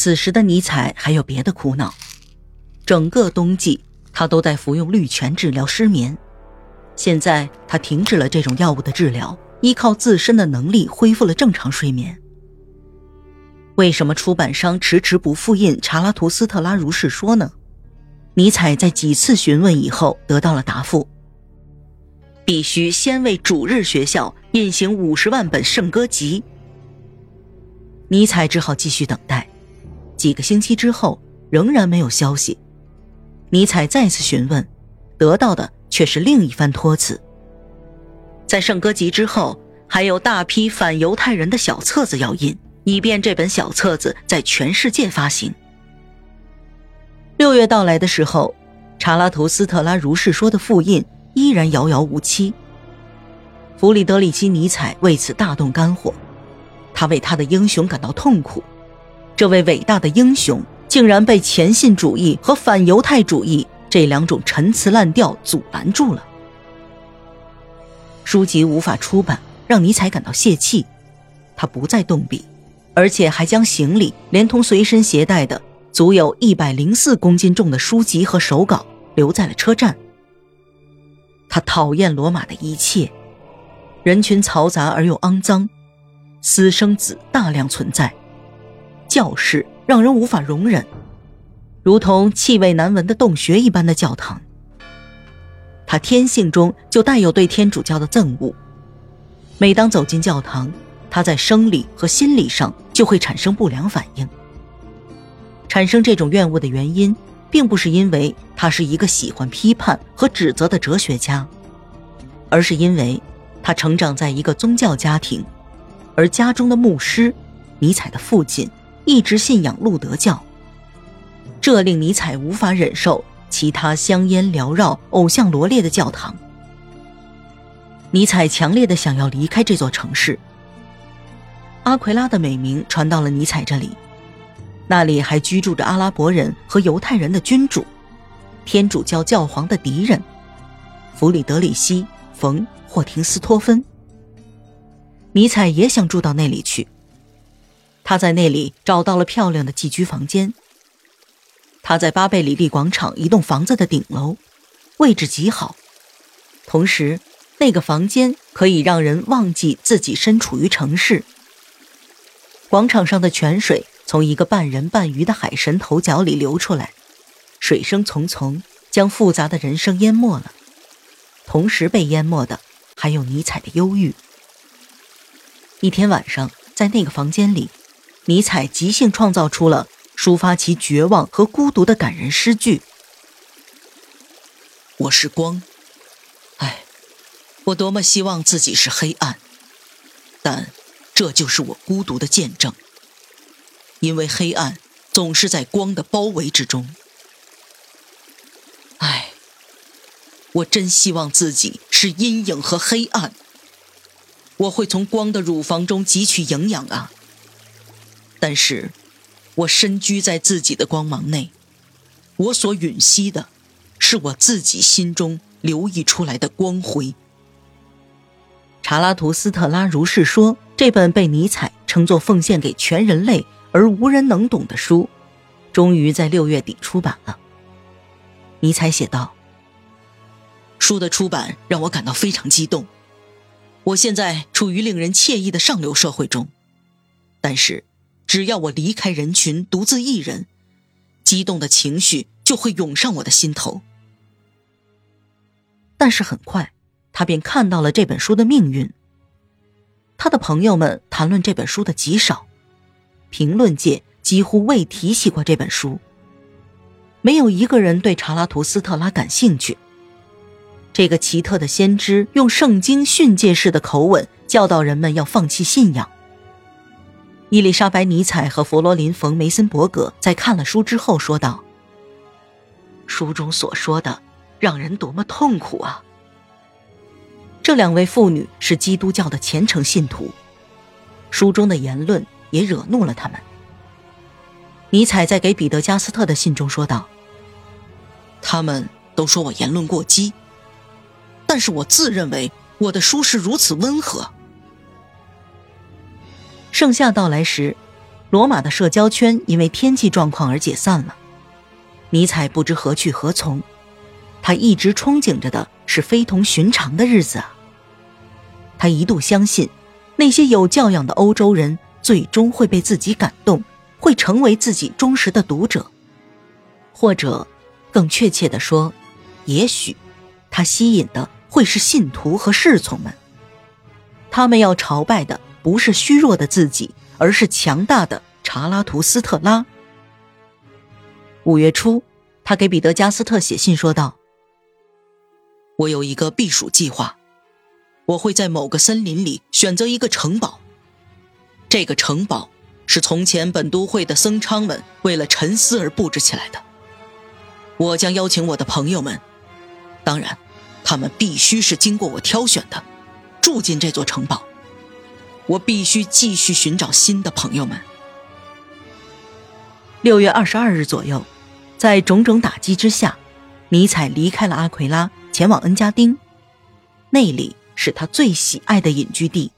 此时的尼采还有别的苦恼。整个冬季，他都在服用绿泉治疗失眠。现在他停止了这种药物的治疗，依靠自身的能力恢复了正常睡眠。为什么出版商迟迟不复印《查拉图斯特拉如是说》呢？尼采在几次询问以后得到了答复：必须先为主日学校印行五十万本圣歌集。尼采只好继续等待。几个星期之后，仍然没有消息。尼采再次询问，得到的却是另一番托辞。在圣歌集之后，还有大批反犹太人的小册子要印，以便这本小册子在全世界发行。六月到来的时候，查拉图斯特拉如是说的复印依然遥遥无期。弗里德里希·尼采为此大动肝火，他为他的英雄感到痛苦。这位伟大的英雄竟然被前信主义和反犹太主义这两种陈词滥调阻拦住了。书籍无法出版，让尼采感到泄气。他不再动笔，而且还将行李连同随身携带的。足有一百零四公斤重的书籍和手稿留在了车站。他讨厌罗马的一切，人群嘈杂而又肮脏，私生子大量存在，教室让人无法容忍，如同气味难闻的洞穴一般的教堂。他天性中就带有对天主教的憎恶，每当走进教堂，他在生理和心理上就会产生不良反应。产生这种怨恶的原因，并不是因为他是一个喜欢批判和指责的哲学家，而是因为他成长在一个宗教家庭，而家中的牧师，尼采的父亲，一直信仰路德教。这令尼采无法忍受其他香烟缭绕、偶像罗列的教堂。尼采强烈的想要离开这座城市。阿奎拉的美名传到了尼采这里。那里还居住着阿拉伯人和犹太人的君主，天主教教皇的敌人，弗里德里希·冯·霍廷斯托芬。尼采也想住到那里去。他在那里找到了漂亮的寄居房间。他在巴贝里利广场一栋房子的顶楼，位置极好，同时那个房间可以让人忘记自己身处于城市。广场上的泉水。从一个半人半鱼的海神头角里流出来，水声淙淙，将复杂的人生淹没了。同时被淹没的还有尼采的忧郁。一天晚上，在那个房间里，尼采即兴创造出了抒发其绝望和孤独的感人诗句：“我是光，哎，我多么希望自己是黑暗，但这就是我孤独的见证。”因为黑暗总是在光的包围之中。唉，我真希望自己是阴影和黑暗。我会从光的乳房中汲取营养啊。但是，我深居在自己的光芒内，我所吮吸的，是我自己心中流溢出来的光辉。查拉图斯特拉如是说。这本被尼采称作奉献给全人类。而无人能懂的书，终于在六月底出版了。尼采写道：“书的出版让我感到非常激动。我现在处于令人惬意的上流社会中，但是只要我离开人群，独自一人，激动的情绪就会涌上我的心头。但是很快，他便看到了这本书的命运。他的朋友们谈论这本书的极少。”评论界几乎未提起过这本书，没有一个人对查拉图斯特拉感兴趣。这个奇特的先知用圣经训诫式的口吻教导人们要放弃信仰。伊丽莎白·尼采和弗罗林·冯·梅森伯格在看了书之后说道：“书中所说的让人多么痛苦啊！”这两位妇女是基督教的虔诚信徒，书中的言论。也惹怒了他们。尼采在给彼得加斯特的信中说道：“他们都说我言论过激，但是我自认为我的书是如此温和。”盛夏到来时，罗马的社交圈因为天气状况而解散了。尼采不知何去何从，他一直憧憬着的是非同寻常的日子啊。他一度相信，那些有教养的欧洲人最终会被自己感动，会成为自己忠实的读者，或者，更确切的说，也许，他吸引的会是信徒和侍从们。他们要朝拜的不是虚弱的自己，而是强大的查拉图斯特拉。五月初，他给彼得加斯特写信说道：“我有一个避暑计划，我会在某个森林里选择一个城堡。这个城堡是从前本都会的僧娼们为了沉思而布置起来的。我将邀请我的朋友们，当然，他们必须是经过我挑选的，住进这座城堡。我必须继续寻找新的朋友们。”六月二十二日左右。在种种打击之下，尼采离开了阿奎拉，前往恩加丁，那里是他最喜爱的隐居地。